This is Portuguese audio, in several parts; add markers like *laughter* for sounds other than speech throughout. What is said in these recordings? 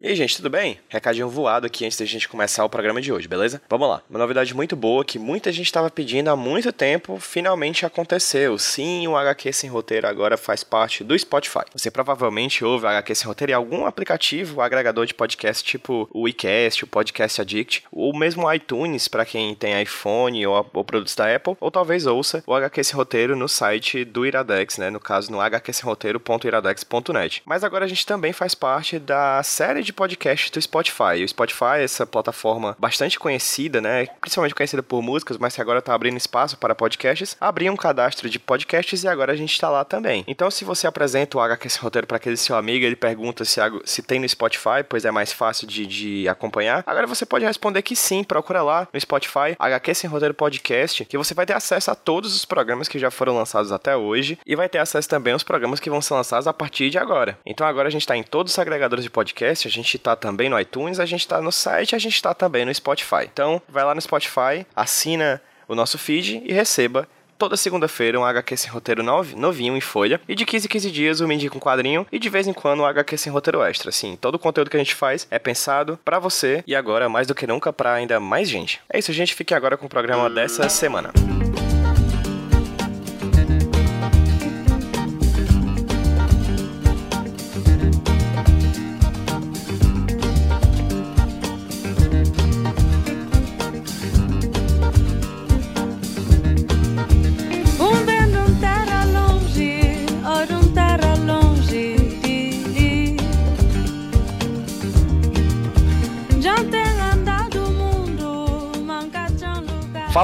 E aí, gente, tudo bem? Recadinho voado aqui antes da gente começar o programa de hoje, beleza? Vamos lá. Uma novidade muito boa que muita gente estava pedindo há muito tempo, finalmente aconteceu. Sim, o HQ Sem Roteiro agora faz parte do Spotify. Você provavelmente ouve o HQ Sem Roteiro em algum aplicativo, agregador de podcast, tipo o WeCast, o Podcast Addict, ou mesmo iTunes, para quem tem iPhone ou, ou, produtos da Apple, ou talvez ouça o HQ Sem Roteiro no site do Iradex, né? No caso, no hqsemroteiro.iradex.net. Mas agora a gente também faz parte da série de de podcast do Spotify. O Spotify, essa plataforma bastante conhecida, né? Principalmente conhecida por músicas, mas que agora tá abrindo espaço para podcasts, abriu um cadastro de podcasts e agora a gente está lá também. Então, se você apresenta o HQ Sem Roteiro para aquele seu amigo, ele pergunta se, se tem no Spotify, pois é mais fácil de, de acompanhar. Agora você pode responder que sim, procura lá no Spotify, HQ Sem Roteiro Podcast, que você vai ter acesso a todos os programas que já foram lançados até hoje e vai ter acesso também aos programas que vão ser lançados a partir de agora. Então agora a gente está em todos os agregadores de podcast, gente tá também no iTunes, a gente tá no site, a gente tá também no Spotify. Então, vai lá no Spotify, assina o nosso feed e receba toda segunda-feira um HQ sem roteiro novinho em folha. E de 15 em 15 dias eu me indico um quadrinho. E de vez em quando um HQ sem roteiro extra. Assim, todo o conteúdo que a gente faz é pensado para você e agora, mais do que nunca, para ainda mais gente. É isso, gente. Fique agora com o programa dessa semana.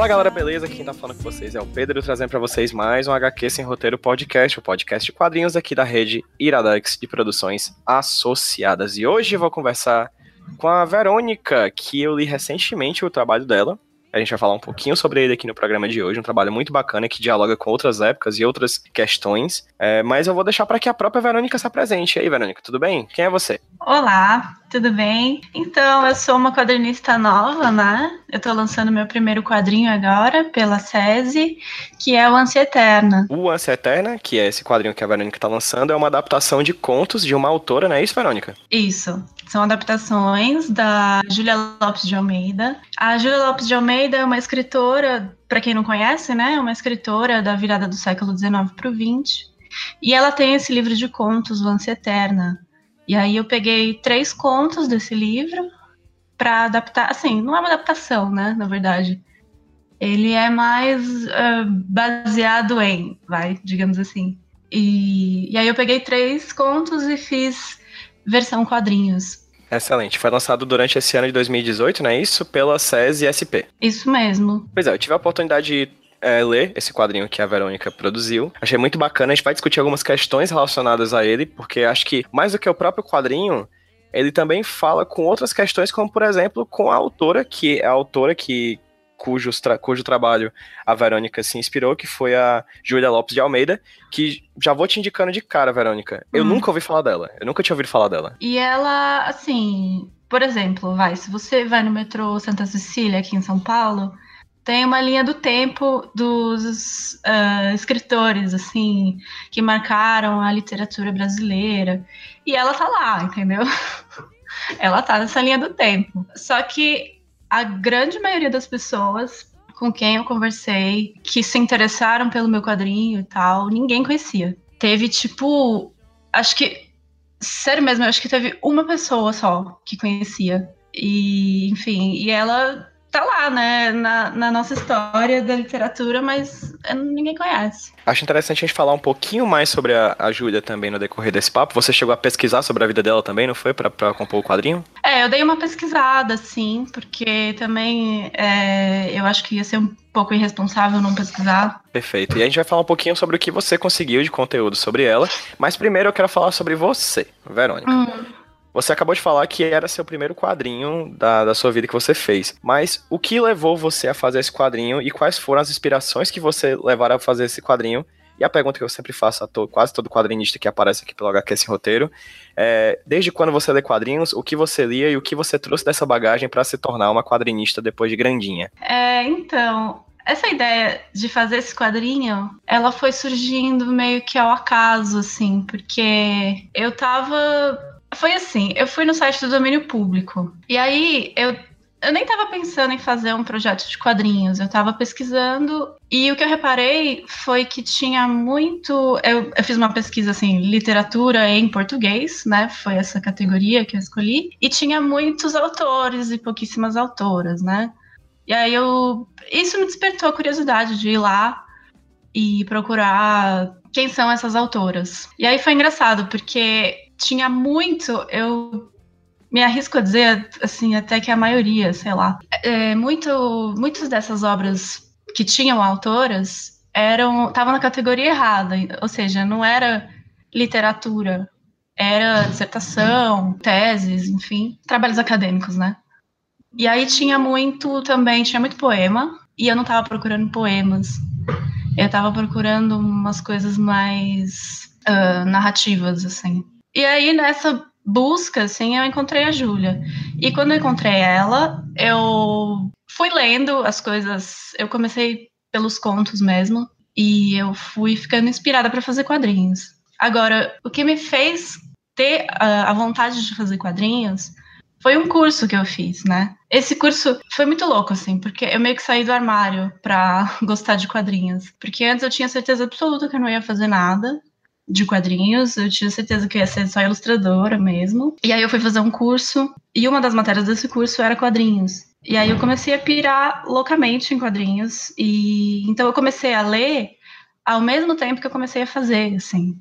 Fala galera, beleza? Quem tá falando com vocês é o Pedro, trazendo para vocês mais um HQ Sem Roteiro Podcast, o podcast de quadrinhos aqui da rede Iradex de Produções Associadas. E hoje vou conversar com a Verônica, que eu li recentemente o trabalho dela. A gente vai falar um pouquinho sobre ele aqui no programa de hoje, um trabalho muito bacana que dialoga com outras épocas e outras questões. É, mas eu vou deixar para que a própria Verônica se apresente. E aí, Verônica, tudo bem? Quem é você? Olá, tudo bem? Então, eu sou uma quadrinista nova, né? Eu tô lançando meu primeiro quadrinho agora pela SESI, que é o Ânsia Eterna. O Ânsia Eterna, que é esse quadrinho que a Verônica tá lançando, é uma adaptação de contos de uma autora, não é isso, Verônica? Isso. São adaptações da Júlia Lopes de Almeida. A Júlia Lopes de Almeida é uma escritora, para quem não conhece, né? É uma escritora da virada do século XIX para o XX. E ela tem esse livro de contos, o Ânsia Eterna, e aí eu peguei três contos desse livro para adaptar. Assim, não é uma adaptação, né? Na verdade. Ele é mais uh, baseado em, vai, digamos assim. E, e aí eu peguei três contos e fiz versão quadrinhos. Excelente. Foi lançado durante esse ano de 2018, não é isso? Pela SES e SP. Isso mesmo. Pois é, eu tive a oportunidade de é, ler esse quadrinho que a Verônica produziu. Achei muito bacana. A gente vai discutir algumas questões relacionadas a ele, porque acho que mais do que o próprio quadrinho, ele também fala com outras questões, como por exemplo com a autora, que é a autora que cujo, tra cujo trabalho a Verônica se inspirou, que foi a Júlia Lopes de Almeida, que já vou te indicando de cara, Verônica. Eu hum. nunca ouvi falar dela. Eu nunca tinha ouvido falar dela. E ela, assim, por exemplo, vai, se você vai no metrô Santa Cecília aqui em São Paulo, tem uma linha do tempo dos uh, escritores, assim, que marcaram a literatura brasileira. E ela tá lá, entendeu? *laughs* ela tá nessa linha do tempo. Só que a grande maioria das pessoas com quem eu conversei, que se interessaram pelo meu quadrinho e tal, ninguém conhecia. Teve, tipo, acho que, sério mesmo, acho que teve uma pessoa só que conhecia. E, enfim, e ela tá lá, né, na, na, nossa história da literatura, mas ninguém conhece. Acho interessante a gente falar um pouquinho mais sobre a, a Júlia também no decorrer desse papo. Você chegou a pesquisar sobre a vida dela também, não foi? para compor o quadrinho? É, eu dei uma pesquisada, sim, porque também é, eu acho que ia ser um pouco irresponsável não pesquisar. Perfeito. E a gente vai falar um pouquinho sobre o que você conseguiu de conteúdo sobre ela, mas primeiro eu quero falar sobre você, Verônica. Hum. Você acabou de falar que era seu primeiro quadrinho da, da sua vida que você fez. Mas o que levou você a fazer esse quadrinho e quais foram as inspirações que você levaram a fazer esse quadrinho? E a pergunta que eu sempre faço a to, quase todo quadrinista que aparece aqui pelo HQ Sem Roteiro é: desde quando você lê quadrinhos, o que você lia e o que você trouxe dessa bagagem para se tornar uma quadrinista depois de grandinha? É, então, essa ideia de fazer esse quadrinho, ela foi surgindo meio que ao acaso, assim, porque eu tava Foi assim, eu fui no site do domínio público. E aí eu eu nem estava pensando em fazer um projeto de quadrinhos, eu estava pesquisando e o que eu reparei foi que tinha muito. Eu, eu, fiz uma pesquisa assim, literatura em português, né? Foi essa categoria que eu escolhi, e tinha muitos autores e pouquíssimas autoras, né? E aí eu. Isso me despertou a curiosidade de ir lá e procurar quem são essas autoras. E aí foi engraçado, porque tinha muito. Eu me arrisco a dizer, assim, até que a maioria, sei lá. É, muito, muitas dessas obras que tinham autoras eram estavam na categoria errada, ou seja, não era literatura, era dissertação, teses, enfim, trabalhos acadêmicos, né? E aí tinha muito também, tinha muito poema, e eu não estava procurando poemas. Eu estava procurando umas coisas mais uh, narrativas, assim. E aí, nessa busca, assim, eu encontrei a Júlia. E quando eu encontrei ela, eu fui lendo as coisas. Eu comecei pelos contos mesmo. E eu fui ficando inspirada para fazer quadrinhos. Agora, o que me fez ter a, a vontade de fazer quadrinhos foi um curso que eu fiz, né? Esse curso foi muito louco, assim, porque eu meio que saí do armário pra *laughs* gostar de quadrinhos. Porque antes eu tinha certeza absoluta que eu não ia fazer nada de quadrinhos, eu tinha certeza que ia ser só ilustradora mesmo. E aí eu fui fazer um curso, e uma das matérias desse curso era quadrinhos. E aí eu comecei a pirar loucamente em quadrinhos, e então eu comecei a ler ao mesmo tempo que eu comecei a fazer, assim,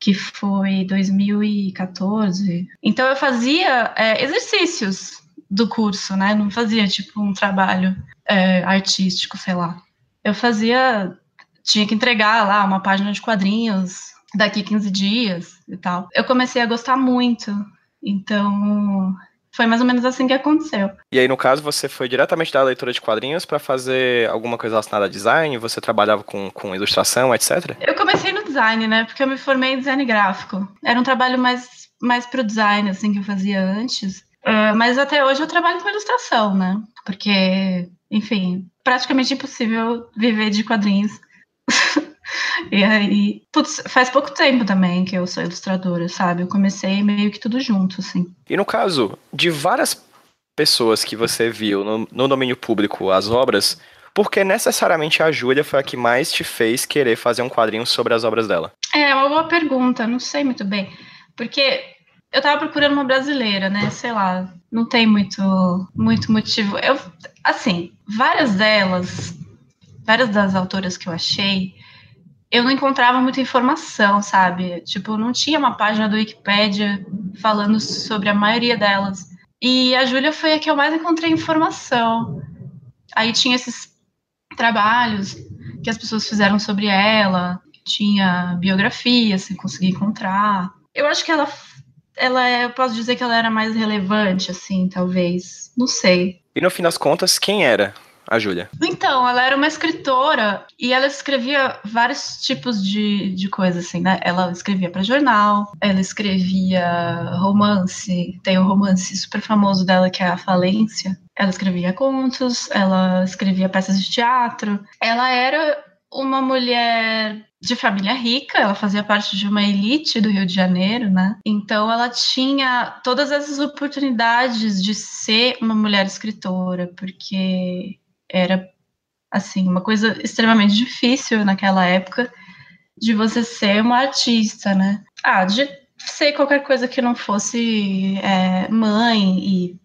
que foi 2014. Então eu fazia é, exercícios do curso, né? Não fazia tipo um trabalho é, artístico, sei lá. Eu fazia, tinha que entregar lá uma página de quadrinhos daqui 15 dias e tal. Eu comecei a gostar muito. Então, foi mais ou menos assim que aconteceu. E aí, no caso, você foi diretamente da leitura de quadrinhos para fazer alguma coisa relacionada a design? Você trabalhava com, com ilustração, etc? Eu comecei no design, né? Porque eu me formei em design gráfico. Era um trabalho mais, mais pro design, assim, que eu fazia antes. Uh, mas até hoje eu trabalho com ilustração, né? Porque, enfim, praticamente impossível viver de quadrinhos. *laughs* *laughs* E aí, putz, faz pouco tempo também que eu sou ilustradora, sabe? Eu comecei meio que tudo junto, assim. E no caso de várias pessoas que você viu no, no domínio público as obras, por que necessariamente a Júlia foi a que mais te fez querer fazer um quadrinho sobre as obras dela? É uma boa pergunta, não sei muito bem. Porque eu tava procurando uma brasileira, né? Sei lá, não tem muito, muito motivo. Eu, assim, várias delas, várias das autoras que eu achei, eu não encontrava muita informação, sabe? Tipo, não tinha uma página do Wikipedia falando sobre a maioria delas. E a Júlia foi a que eu mais encontrei informação. Aí tinha esses trabalhos que as pessoas fizeram sobre ela, tinha biografia, se conseguir encontrar. Eu acho que ela, ela é, eu posso dizer que ela era mais relevante, assim, talvez. Não sei. E no fim das contas, quem era a Júlia? Então, ela era uma escritora e ela escrevia vários tipos de, de coisas, assim, né? Ela escrevia para jornal, ela escrevia romance, tem o um romance super famoso dela que é A Falência. Ela escrevia contos, ela escrevia peças de teatro. Ela era uma mulher de família rica, ela fazia parte de uma elite do Rio de Janeiro, né? Então ela tinha todas essas oportunidades de ser uma mulher escritora, porque era assim uma coisa extremamente difícil naquela época de você ser uma artista, né? Ah, de ser qualquer coisa que não fosse é, mãe e,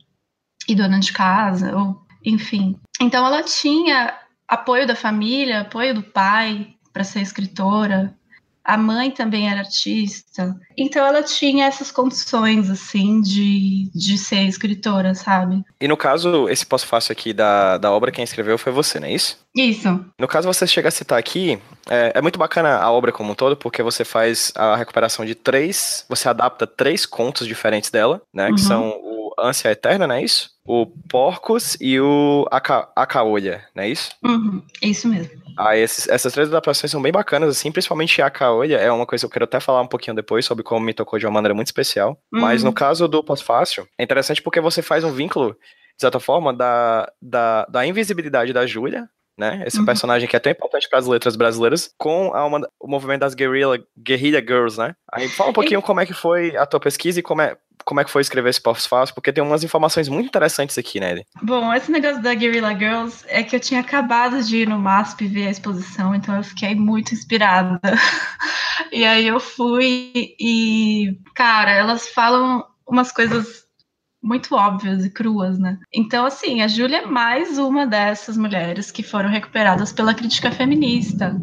e dona de casa, ou enfim. Então ela tinha apoio da família, apoio do pai para ser escritora, a mãe também era artista. Então ela tinha essas condições, assim, de, de ser escritora, sabe? E no caso, esse pós-fácil aqui da, da obra, quem escreveu foi você, não é isso? Isso. No caso, você chega a citar aqui, é, é muito bacana a obra como um todo, porque você faz a recuperação de três, você adapta três contos diferentes dela, né? Uhum. Que são o Ânsia Eterna, não é isso? O Porcos e o Aca Acaolha, não é isso? Uhum, isso mesmo. Ah, esses, essas três adaptações são bem bacanas, assim, principalmente a Kaolha é uma coisa que eu quero até falar um pouquinho depois sobre como me tocou de uma maneira muito especial. Uhum. Mas no caso do Pós-Fácil, é interessante porque você faz um vínculo, de certa forma, da, da, da invisibilidade da Júlia né? Esse uhum. personagem que é tão importante para as letras brasileiras, com a, uma, o movimento das guerrilla, guerrilla girls, né? Aí fala um pouquinho e... como é que foi a tua pesquisa e como é, como é que foi escrever esse pós-fácil, porque tem umas informações muito interessantes aqui, né? Bom, esse negócio da Guerrilla Girls é que eu tinha acabado de ir no MASP ver a exposição, então eu fiquei muito inspirada. *laughs* e aí eu fui e, cara, elas falam umas coisas muito óbvias e cruas, né? Então, assim, a Júlia é mais uma dessas mulheres que foram recuperadas pela crítica feminista.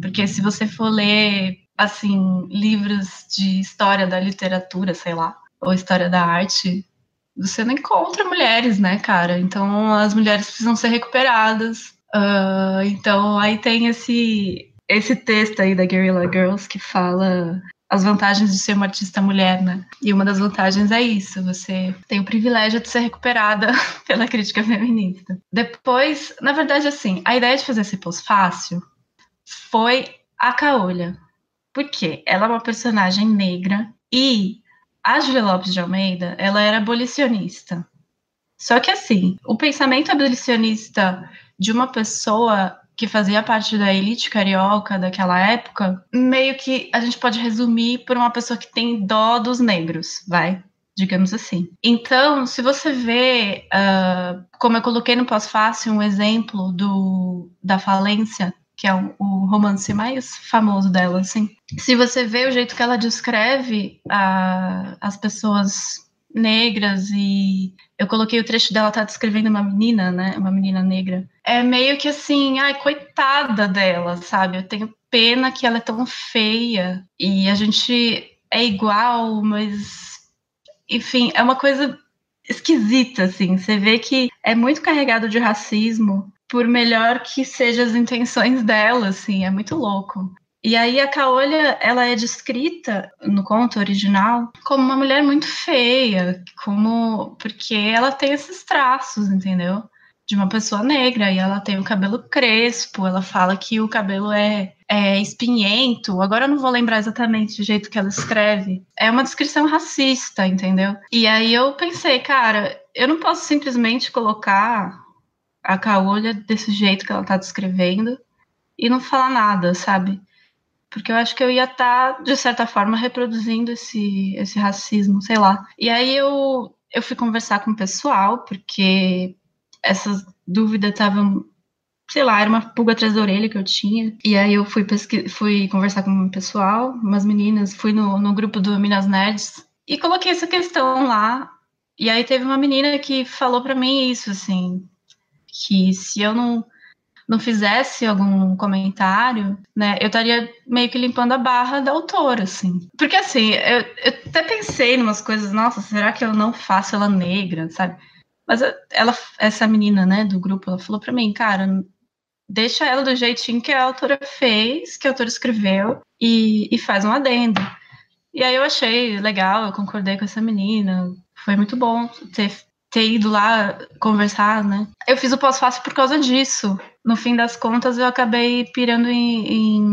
Porque se você for ler, assim, livros de história da literatura, sei lá, ou história da arte, você não encontra mulheres, né, cara? Então as mulheres precisam ser recuperadas. Uh, então aí tem esse esse texto aí da Guerrilla Girls que fala as vantagens de ser uma artista mulher, né? E uma das vantagens é isso, você tem o privilégio de ser recuperada *laughs* pela crítica feminista. Depois, na verdade, assim, a ideia de fazer esse pós-fácil foi a Caolha. Porque ela é uma personagem negra e a Julia Lopes de Almeida, ela era abolicionista. Só que assim, o pensamento abolicionista de uma pessoa que fazia parte da elite carioca daquela época, meio que a gente pode resumir por uma pessoa que tem dó dos negros, vai? Digamos assim. Então, se você vê, uh, como eu coloquei no pós-fácil, um exemplo do, da falência que é o, o, romance mais famoso dela, assim. Se você vê o jeito que ela descreve a, as pessoas negras e eu coloquei o trecho dela tá descrevendo uma menina, né, uma menina negra. É meio que assim, ai, coitada dela, sabe? Eu tenho pena que ela é tão feia e a gente é igual, mas enfim, é uma coisa esquisita assim. Você vê que é muito carregado de racismo por melhor que sejam as intenções dela, assim, é muito louco. E aí a Caolha, ela é descrita no conto original como uma mulher muito feia, como porque ela tem esses traços, entendeu? De uma pessoa negra e ela tem o cabelo crespo, ela fala que o cabelo é, é espinhento. Agora eu não vou lembrar exatamente o jeito que ela escreve. É uma descrição racista, entendeu? E aí eu pensei, cara, eu não posso simplesmente colocar a caolha desse jeito que ela tá descrevendo e não falar nada, sabe? Porque eu acho que eu ia estar, tá, de certa forma, reproduzindo esse, esse racismo, sei lá. E aí eu, eu fui conversar com o pessoal, porque essas dúvidas estavam, sei lá, era uma pulga atrás da orelha que eu tinha. E aí eu fui, pesqui fui conversar com o pessoal, umas meninas, fui no, no grupo do Minas Nerds e coloquei essa questão lá. E aí teve uma menina que falou para mim isso, assim, que se eu não não fizesse algum comentário, né, eu estaria meio que limpando a barra da autora, assim. Porque, assim, eu, eu até pensei em umas coisas, nossa, será que eu não faço ela negra, sabe? Mas ela, essa menina, né, do grupo, ela falou para mim, cara, deixa ela do jeitinho que a autora fez, que a autora escreveu, e, e faz um adendo. E aí eu achei legal, eu concordei com essa menina, foi muito bom ter ter ido lá conversar, né? Eu fiz o pós-fácil por causa disso. No fim das contas, eu acabei pirando em, em,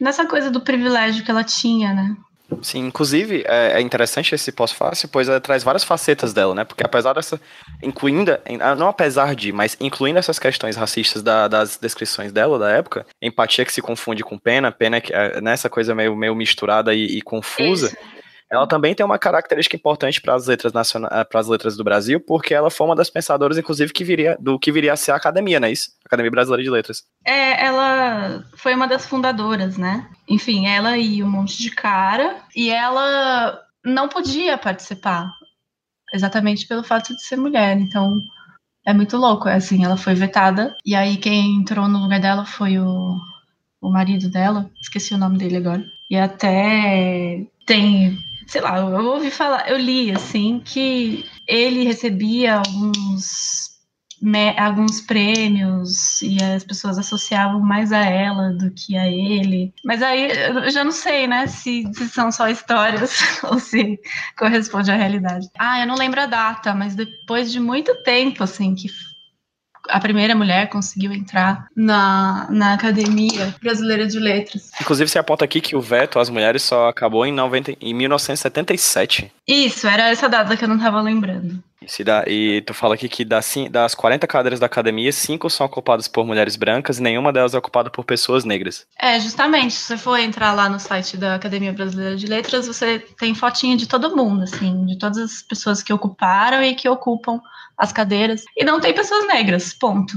nessa coisa do privilégio que ela tinha, né? Sim, inclusive é, é interessante esse pós-fácil, pois ela traz várias facetas dela, né? Porque apesar dessa. Incluindo. Ah, não apesar de, mas incluindo essas questões racistas da, das descrições dela da época, empatia que se confunde com pena, pena que é, nessa coisa meio, meio misturada e, e confusa. Isso ela também tem uma característica importante para as letras nacionais, eh, para as letras do Brasil, porque ela foi uma das pensadoras, inclusive, que viria do que viria a ser a academia, não é isso? Academia Brasileira de Letras. É, ela foi uma das fundadoras, né? Enfim, ela e um monte de cara, e ela não podia participar, exatamente pelo fato de ser mulher. Então, é muito louco, é assim, ela foi vetada, e aí quem entrou no lugar dela foi o, o marido dela, esqueci o nome dele agora. E até tem sei lá, eu ouvi falar, eu li assim que ele recebia alguns me, alguns prêmios e as pessoas associavam mais a ela do que a ele. Mas aí eu já não sei, né, se, se são só histórias *laughs* ou se corresponde à realidade. Ah, eu não lembro a data, mas depois de muito tempo, assim, que a primeira mulher conseguiu entrar na, na Academia Brasileira de Letras. Inclusive, você aponta aqui que o veto às mulheres só acabou em, 90, em 1977. Isso, era essa data que eu não estava lembrando. Isso, e, dá, e tu fala aqui que das, das 40 cadeiras da academia, 5 são ocupadas por mulheres brancas e nenhuma delas é ocupada por pessoas negras. É, justamente. Se você for entrar lá no site da Academia Brasileira de Letras, você tem fotinha de todo mundo, assim, de todas as pessoas que ocuparam e que ocupam as cadeiras. E não tem pessoas negras, ponto.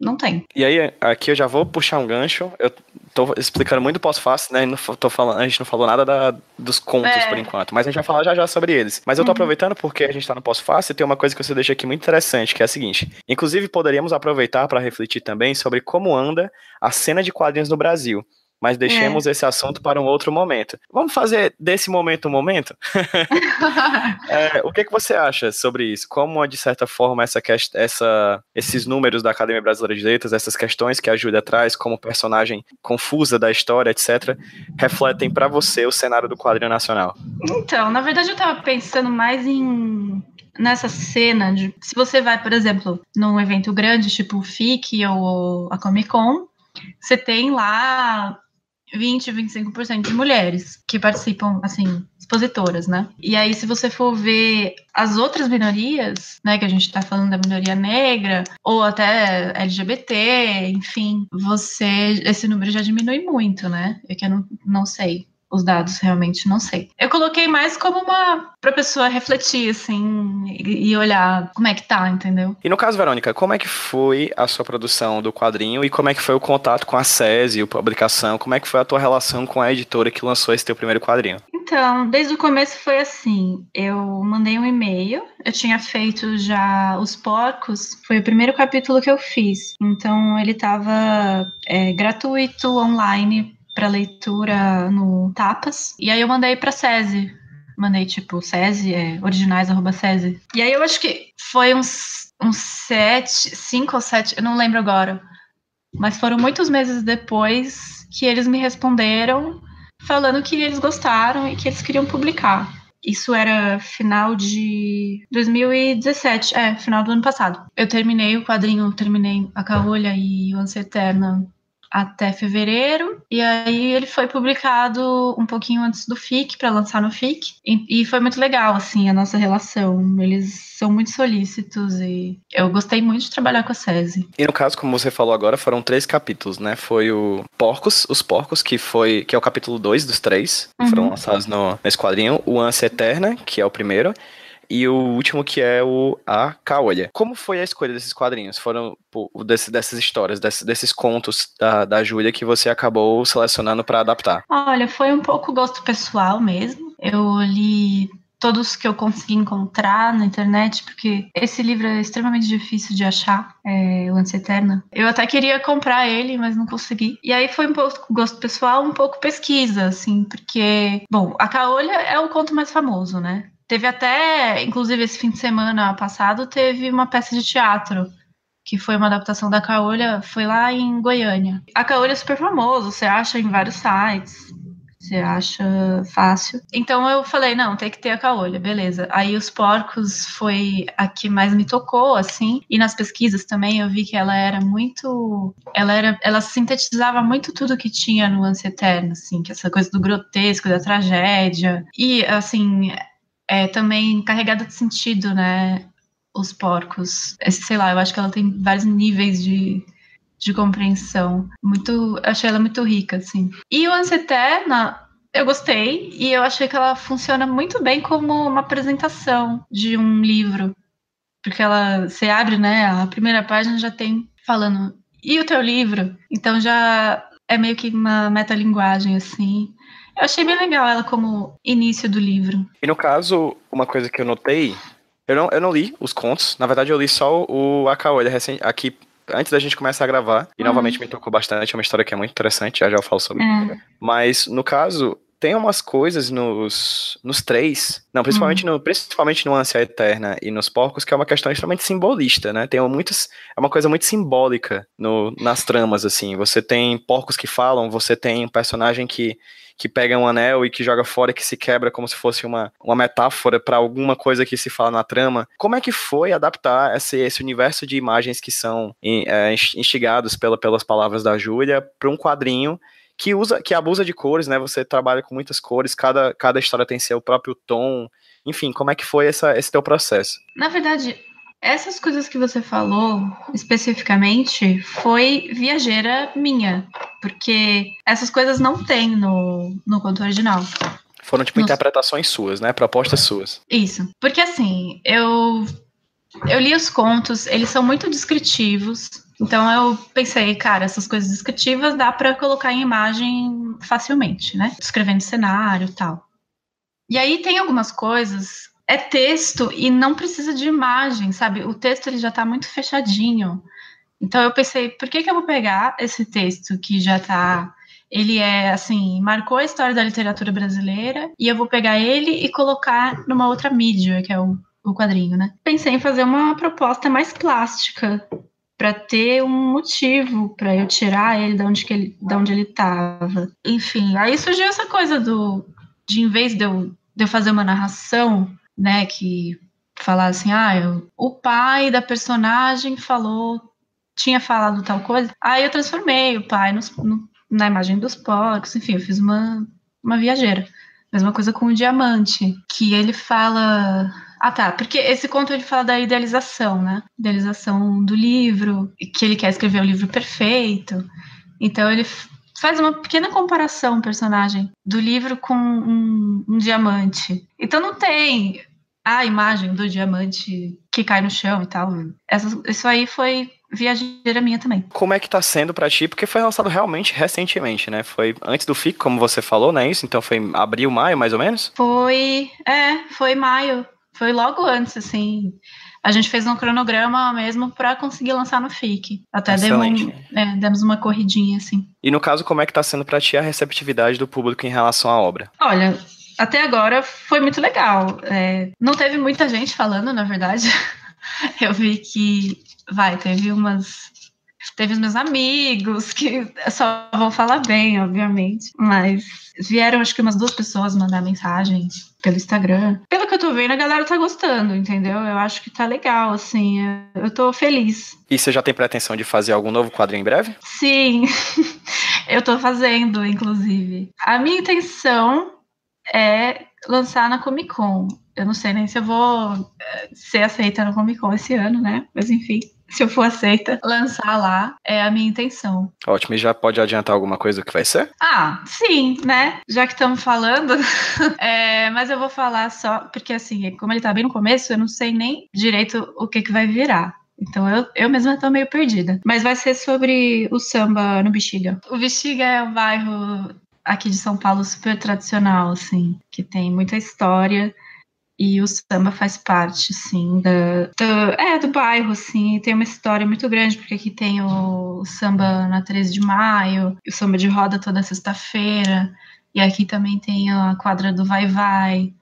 Não tem. E aí, aqui eu já vou puxar um gancho. Eu tô explicando muito pós-fácil, né? Não tô falando, a gente não falou nada da, dos contos é. por enquanto, mas a gente vai falar já já sobre eles. Mas eu tô uhum. aproveitando porque a gente tá no pós-fácil e tem uma coisa que você deixa aqui muito interessante, que é a seguinte. Inclusive, poderíamos aproveitar para refletir também sobre como anda a cena de quadrinhos no Brasil mas deixemos é. esse assunto para um outro momento. Vamos fazer desse momento um momento? *laughs* é, o que, que você acha sobre isso? Como, de certa forma, essa, essa, esses números da Academia Brasileira de Letras, essas questões que a Júlia traz como personagem confusa da história, etc., refletem para você o cenário do quadrinho nacional? Então, na verdade, eu estava pensando mais em nessa cena de se você vai, por exemplo, num evento grande, tipo o FIC ou a Comic Con, você tem lá 20, 25% de mulheres que participam, assim, expositoras, né? E aí, se você for ver as outras minorias, né, que a gente tá falando da minoria negra, ou até LGBT, enfim, você, esse número já diminui muito, né? É que eu não, não sei os dados, realmente não sei. Eu coloquei mais como uma pra pessoa refletir, assim, e, olhar como é que tá, entendeu? E no caso, Verônica, como é que foi a sua produção do quadrinho e como é que foi o contato com a SESI, a publicação? Como é que foi a tua relação com a editora que lançou esse teu primeiro quadrinho? Então, desde o começo foi assim. Eu mandei um e-mail, eu tinha feito já Os Porcos, foi o primeiro capítulo que eu fiz. Então, ele tava é, gratuito, online, para leitura no Tapas. E aí eu mandei para SESI. Mandei tipo SESI, é, originais arroba SESI. E aí eu acho que foi uns, uns sete, cinco ou sete, eu não lembro agora. Mas foram muitos meses depois que eles me responderam falando que eles gostaram e que eles queriam publicar. Isso era final de 2017, é, final do ano passado. Eu terminei o quadrinho, terminei a Caolha e o Ansia Eterna até fevereiro, e aí ele foi publicado um pouquinho antes do FIC, para lançar no FIC, e, e, foi muito legal, assim, a nossa relação. Eles são muito solícitos e eu gostei muito de trabalhar com a SESI. E no caso, como você falou agora, foram três capítulos, né? Foi o Porcos, Os Porcos, que foi que é o capítulo 2 dos três, uhum. foram lançados no, nesse quadrinho, o Ânsia Eterna, que é o primeiro, e o último que é o A Caolha. Como foi a escolha desses quadrinhos? Foram pô, desse, dessas histórias, desse, desses contos da, da Júlia que você acabou selecionando para adaptar? Olha, foi um pouco gosto pessoal mesmo. Eu li todos que eu consegui encontrar na internet, porque esse livro é extremamente difícil de achar, é, O Antes Eterna. Eu até queria comprar ele, mas não consegui. E aí foi um pouco gosto pessoal, um pouco pesquisa, assim, porque, bom, A Caolha é o conto mais famoso, né? Teve até, inclusive esse fim de semana passado, teve uma peça de teatro que foi uma adaptação da Caolha, foi lá em Goiânia. A Caolha é super famoso, você acha em vários sites, você acha fácil. Então eu falei, não, tem que ter a Caolha, beleza. Aí os porcos foi a que mais me tocou, assim, e nas pesquisas também eu vi que ela era muito, ela era, ela sintetizava muito tudo que tinha no Ânsia Eterno, assim, que essa coisa do grotesco, da tragédia, e assim, é também carregada de sentido, né? Os porcos. Sei lá, eu acho que ela tem vários níveis de, de compreensão. Muito. Achei ela muito rica, assim. E o Anse Eterna, eu gostei, e eu achei que ela funciona muito bem como uma apresentação de um livro. Porque ela. Você abre, né? A primeira página já tem falando. E o teu livro? Então já é meio que uma metalinguagem, assim. Eu achei bem legal ela como início do livro. E no caso, uma coisa que eu notei, eu não, eu não li os contos, na verdade eu li só o Akaolha recente, aqui antes da gente começar a gravar, e uhum. novamente me tocou bastante, é uma história que é muito interessante, já já eu falo sobre. É. Mas no caso, tem umas coisas nos, nos três, não, principalmente, uhum. no, principalmente no Ânsia Eterna e nos Porcos, que é uma questão extremamente simbolista, né? Tem muitas, é uma coisa muito simbólica no, nas tramas, assim. Você tem porcos que falam, você tem um personagem que que pega um anel e que joga fora e que se quebra como se fosse uma, uma metáfora para alguma coisa que se fala na trama. Como é que foi adaptar esse, esse universo de imagens que são é, instigados pela, pelas palavras da Júlia para um quadrinho que usa, que abusa de cores, né? Você trabalha com muitas cores, cada, cada história tem seu próprio tom. Enfim, como é que foi essa, esse teu processo? Na verdade, essas coisas que você falou especificamente foi viajeira minha, porque essas coisas não tem no, no conto original. Foram tipo interpretações suas, né? Propostas suas. Isso. Porque assim, eu eu li os contos, eles são muito descritivos. Então eu pensei, cara, essas coisas descritivas dá para colocar em imagem facilmente, né? Descrevendo cenário tal. E aí tem algumas coisas é texto e não precisa de imagem, sabe? O texto ele já tá muito fechadinho. Então eu pensei, por que que eu vou pegar esse texto que já tá ele é assim, marcou a história da literatura brasileira e eu vou pegar ele e colocar numa outra mídia, que é o o quadrinho, né? Pensei em fazer uma proposta mais plástica para ter um motivo para eu tirar ele de onde, que ele, de onde ele tava. Enfim, aí surgiu essa coisa do de em vez de eu, de eu fazer uma narração, né, que falar assim, ah, eu, o pai da personagem falou, tinha falado tal coisa, aí eu transformei o pai no, na imagem dos porcos, enfim, eu fiz uma, uma viajeira. Mesma coisa com o diamante, que ele fala ah, tá. Porque esse conto ele fala da idealização, né? Idealização do livro, que ele quer escrever o livro perfeito. Então ele faz uma pequena comparação, personagem, do livro com um, um diamante. Então não tem a imagem do diamante que cai no chão e tal. Essa, isso aí foi viajeira minha também. Como é que tá sendo para ti? Porque foi lançado realmente recentemente, né? Foi antes do FIC, como você falou, né? Isso, então foi abril, maio, mais ou menos? Foi, é, foi maio. Foi logo antes, assim. A gente fez um cronograma mesmo para conseguir lançar no FIC. Até demos, é, demos uma corridinha, assim. E no caso, como é que tá sendo para ti a receptividade do público em relação à obra? Olha, até agora foi muito legal. É, não teve muita gente falando, na verdade. *laughs* Eu vi que, vai, teve umas teve os meus amigos que só vão falar bem, obviamente, mas vieram acho que umas duas pessoas mandar mensagem pelo Instagram. Pelo que eu tô vendo, a galera tá gostando, entendeu? Eu acho que tá legal, assim, eu tô feliz. E você já tem pretensão de fazer algum novo quadrinho em breve? Sim, *laughs* eu tô fazendo, inclusive. A minha intenção é lançar na Comic Con. Eu não sei nem se eu vou eh, ser aceita na Comic Con esse ano, né? Mas enfim se eu for aceita, lançar lá é a minha intenção. Ótimo, e já pode adiantar alguma coisa que vai ser? Ah, sim, né? Já que estamos falando, *laughs* é, mas eu vou falar só, porque assim, como ele tá bem no começo, eu não sei nem direito o que, que vai virar. Então eu, eu mesma tô meio perdida. Mas vai ser sobre o samba no Bexiga. O Bexiga é um bairro aqui de São Paulo super tradicional, assim, que tem muita história e o samba faz parte, assim, da, do, é, do bairro, assim, tem uma história muito grande, porque aqui tem o, o samba na 13 de maio, o samba de roda toda sexta-feira, e aqui também tem a quadra do Vai Vai,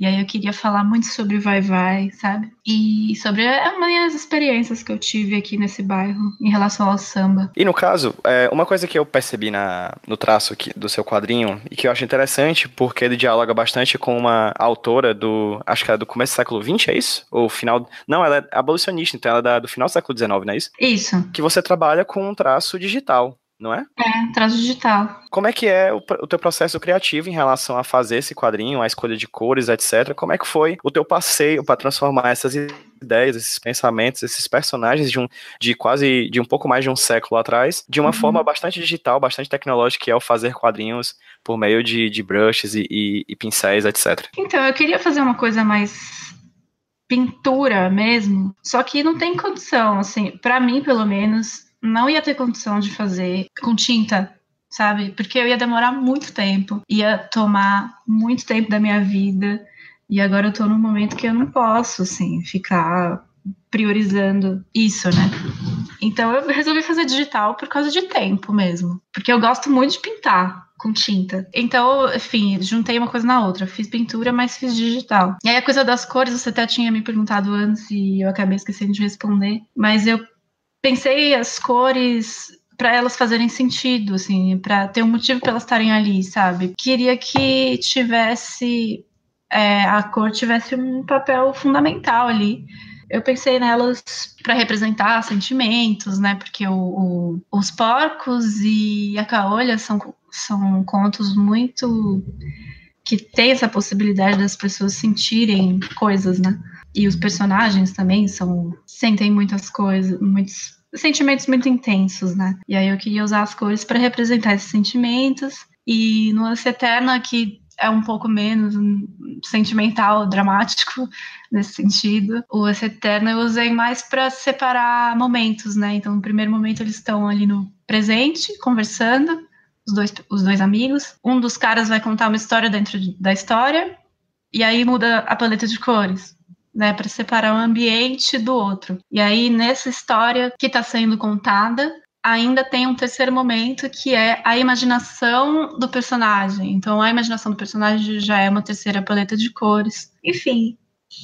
e aí eu queria falar muito sobre Vai Vai, sabe? E sobre as experiências que eu tive aqui nesse bairro em relação ao samba. E no caso, é, uma coisa que eu percebi na, no traço aqui, do seu quadrinho e que eu acho interessante, porque ele dialoga bastante com uma autora do, acho que é do começo do século XX, é isso? Ou final, não, ela é abolicionista, então ela é da, do final do século XIX, não é isso? Isso. Que você trabalha com um traço digital não é? É, traço digital. Como é que é o, o, teu processo criativo em relação a fazer esse quadrinho, a escolha de cores, etc? Como é que foi o teu passeio para transformar essas ideias, esses pensamentos, esses personagens de um de quase de um pouco mais de um século atrás, de uma uhum. forma bastante digital, bastante tecnológica, que é o fazer quadrinhos por meio de, de brushes e, e, e pincéis, etc. Então, eu queria fazer uma coisa mais pintura mesmo, só que não tem condição, assim, para mim, pelo menos, não ia ter condição de fazer com tinta, sabe? Porque eu ia demorar muito tempo, ia tomar muito tempo da minha vida. E agora eu tô num momento que eu não posso, assim, ficar priorizando isso, né? Então eu resolvi fazer digital por causa de tempo mesmo. Porque eu gosto muito de pintar com tinta. Então, enfim, juntei uma coisa na outra. Fiz pintura, mas fiz digital. E aí a coisa das cores, você até tinha me perguntado antes e eu acabei esquecendo de responder. Mas eu pensei as cores para elas fazerem sentido, assim, para ter um motivo para elas estarem ali, sabe? Queria que tivesse é, a cor tivesse um papel fundamental ali. Eu pensei nelas para representar sentimentos, né? Porque o, o, os porcos e a caolha são São contos muito que tem essa possibilidade das pessoas sentirem coisas, né? E os personagens também são sentem muitas coisas, muitos sentimentos muito intensos, né? E aí eu queria usar as cores para representar esses sentimentos. E no Lance Eterna, que é um pouco menos sentimental, dramático *laughs* nesse sentido. O Lance Eterna eu usei mais para separar momentos, né? Então, no primeiro momento eles estão ali no presente, conversando, os dois, os dois amigos. Um dos caras vai contar uma história dentro da história, e aí muda a paleta de cores né, para separar um ambiente do outro. E aí nessa história que está sendo contada, ainda tem um terceiro momento que é a imaginação do personagem. Então a imaginação do personagem já é uma terceira paleta de cores. Enfim,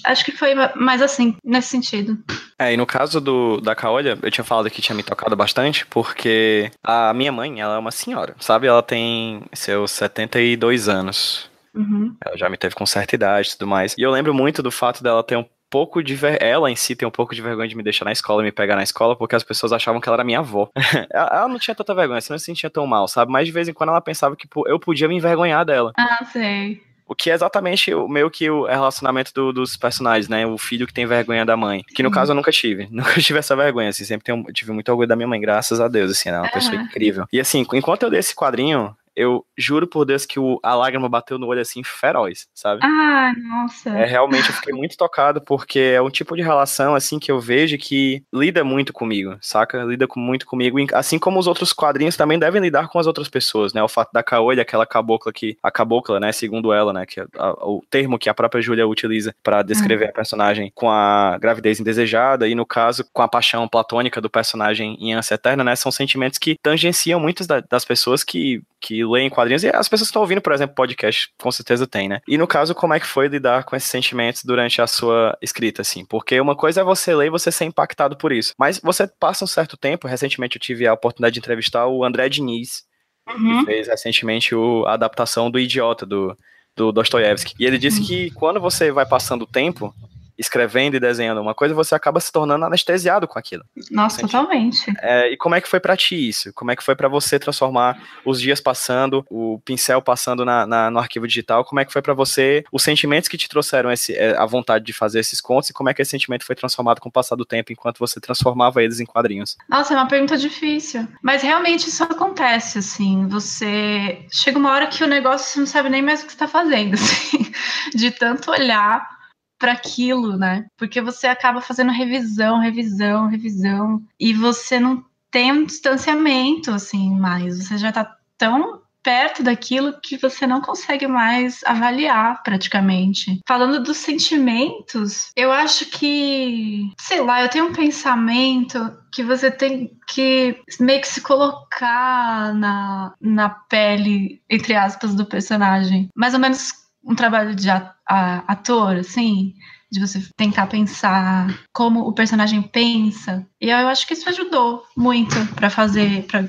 Acho que foi mais assim, nesse sentido. É, e no caso do, da Caolha, eu tinha falado que tinha me tocado bastante, porque a minha mãe, ela é uma senhora, sabe? Ela tem seus 72 anos. Uhum. Ela já me teve com certa idade e tudo mais. E eu lembro muito do fato dela ter um pouco de ver... ela em si tem um pouco de vergonha de me deixar na escola e me pegar na escola porque as pessoas achavam que ela era minha avó. *laughs* ela não tinha tanta vergonha, você não se sentia tão mal, sabe? Mas de vez em quando ela pensava que eu podia me envergonhar dela. Ah, sei. O que é exatamente o meio que o relacionamento do, dos personagens, né? O filho que tem vergonha da mãe. Que no uhum. caso eu nunca tive. *laughs* Nunca tive essa vergonha, assim. Sempre tenho, tive muito orgulho da minha mãe, graças a Deus, assim. Ela é uma uhum. pessoa incrível. E assim, enquanto eu dei esse quadrinho, eu juro por Deus que o, a lágrima bateu no olho assim, feroz, sabe? Ah, nossa. É, realmente eu fiquei muito tocado, porque é um tipo de relação, assim, que eu vejo que lida muito comigo, saca? Lida com, muito comigo, assim como os outros quadrinhos também devem lidar com as outras pessoas, né? O fato da Kaolha, aquela cabocla que, a cabocla, né, segundo ela, né, que é a, o termo que a própria Júlia utiliza para descrever uhum. a personagem com a gravidez indesejada, e no caso, com a paixão platônica do personagem em Ânsia Eterna, né, são sentimentos que tangenciam muitas da, das pessoas que que leem quadrinhos, e as pessoas que estão ouvindo, por exemplo, podcast, com certeza tem, né? E no caso, como é que foi lidar com esses sentimentos durante a sua escrita, assim? Porque uma coisa é você ler e você ser impactado por isso, mas você passa um certo tempo, recentemente eu tive a oportunidade de entrevistar o André Diniz, uhum. que fez recentemente o, a adaptação do Idiota, do, do Dostoiévski, e ele disse uhum. que quando você vai passando o tempo, escrevendo e desenhando uma coisa, você acaba se tornando anestesiado com aquilo. Nossa, totalmente. É, e como é que foi para ti isso? Como é que foi para você transformar os dias passando, o pincel passando na, na no arquivo digital? Como é que foi para você os sentimentos que te trouxeram esse, é, a vontade de fazer esses contos e como é que esse sentimento foi transformado com o passar do tempo enquanto você transformava eles em quadrinhos? Nossa, é uma pergunta difícil. Mas realmente isso acontece, assim. Você chega uma hora que o negócio você não sabe nem mais o que está fazendo, *laughs* assim, de tanto olhar para aquilo, né? Porque você acaba fazendo revisão, revisão, revisão e você não tem um distanciamento assim mais. Você já tá tão perto daquilo que você não consegue mais avaliar praticamente. Falando dos sentimentos, eu acho que, sei lá, eu tenho um pensamento que você tem que meio que se colocar na, na pele, entre aspas, do personagem. Mais ou menos um trabalho de ator, assim, de você tentar pensar como o personagem pensa. E eu acho que isso ajudou muito para fazer, para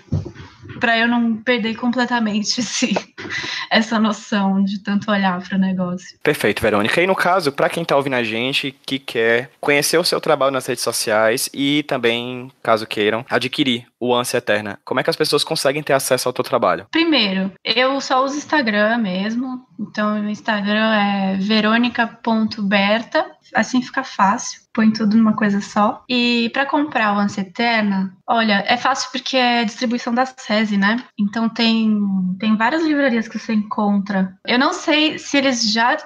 para eu não perder completamente esse, *laughs* essa noção de tanto olhar para o negócio. Perfeito, Verônica. E no caso, para quem está ouvindo a gente, que quer conhecer o seu trabalho nas redes sociais e também, caso queiram, adquirir o Ânsia Eterna, como é que as pessoas conseguem ter acesso ao teu trabalho? Primeiro, eu só uso Instagram mesmo. Então, o Instagram é verônica.berta. Assim fica fácil põe tudo numa coisa só. E para comprar o Ânsia Eterna, olha, é fácil porque é distribuição da SESI, né? Então tem, tem várias livrarias que você encontra. Eu não sei se eles já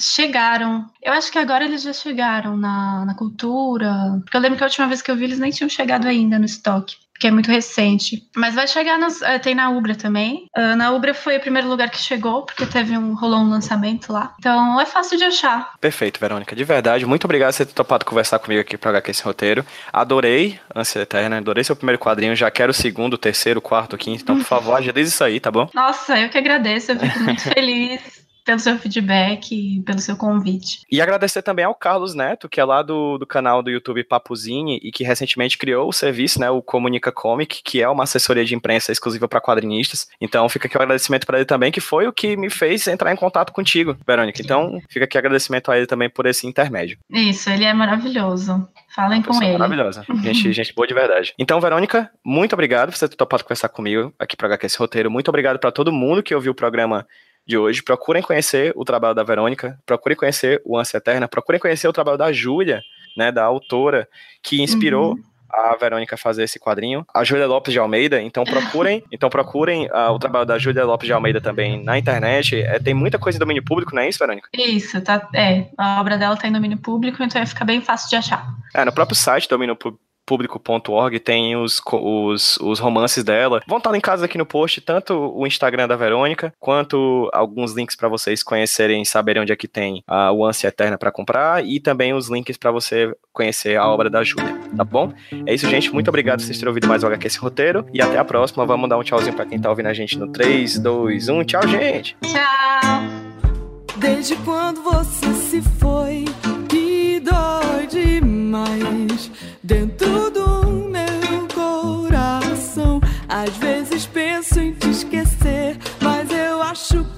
chegaram. Eu acho que agora eles já chegaram na, na cultura. Porque eu lembro que a última vez que eu vi, eles nem tinham chegado ainda no estoque que é muito recente. Mas vai chegar nos, uh, tem na Ubra também. Uh, na Ubra foi o primeiro lugar que chegou, porque teve um rolou um lançamento lá. Então é fácil de achar. Perfeito, Verônica. De verdade, muito obrigado por ter topado conversar comigo aqui para HQ esse roteiro. Adorei Ânsia Eterna, adorei seu primeiro quadrinho, já quero o segundo, o terceiro, o quarto, o quinto. Então, por favor, *laughs* agilize isso aí, tá bom? Nossa, eu que agradeço, eu fico muito *laughs* feliz pelo seu feedback e pelo seu convite. E agradecer também ao Carlos Neto, que é lá do, do canal do YouTube Papuzine e que recentemente criou o serviço, né, o Comunica Comic, que é uma assessoria de imprensa exclusiva para quadrinistas. Então fica aqui o agradecimento para ele também, que foi o que me fez entrar em contato contigo, Verônica. Então fica aqui o agradecimento a ele também por esse intermédio. Isso, ele é maravilhoso. Falem com ele. Maravilhosa. *laughs* Gente, gente boa de verdade. Então, Verônica, muito obrigado por você ter topado conversar comigo aqui para HQ esse roteiro. Muito obrigado para todo mundo que ouviu o programa de hoje. Procurem conhecer o trabalho da Verônica, procurem conhecer o Ânsia Eterna, procurem conhecer o trabalho da Júlia, né, da autora que inspirou uhum a Verônica fazer esse quadrinho. A Júlia Lopes de Almeida, então procurem, *laughs* então procurem uh, o trabalho da Júlia Lopes de Almeida também na internet. É, tem muita coisa em domínio público, não é isso, Verônica? Isso, tá. É, a obra dela tá em domínio público, então vai ficar bem fácil de achar. É, no próprio site do domínio público.org tem os, os, os romances dela. Vão estar linkados aqui no post, tanto o Instagram da Verônica, quanto alguns links para vocês conhecerem, saberem onde é que tem a o Ânsia Eterna para comprar e também os links para você conhecer a obra da Júlia, tá bom? É isso, gente. Muito obrigado por vocês terem ouvido mais o HQ esse roteiro e até a próxima. Vamos dar um tchauzinho para quem tá ouvindo a gente no 3, 2, 1. Tchau, gente! Tchau! Desde quando você se foi, que dói demais dentro do meu coração. Às vezes penso em te esquecer, mas eu acho que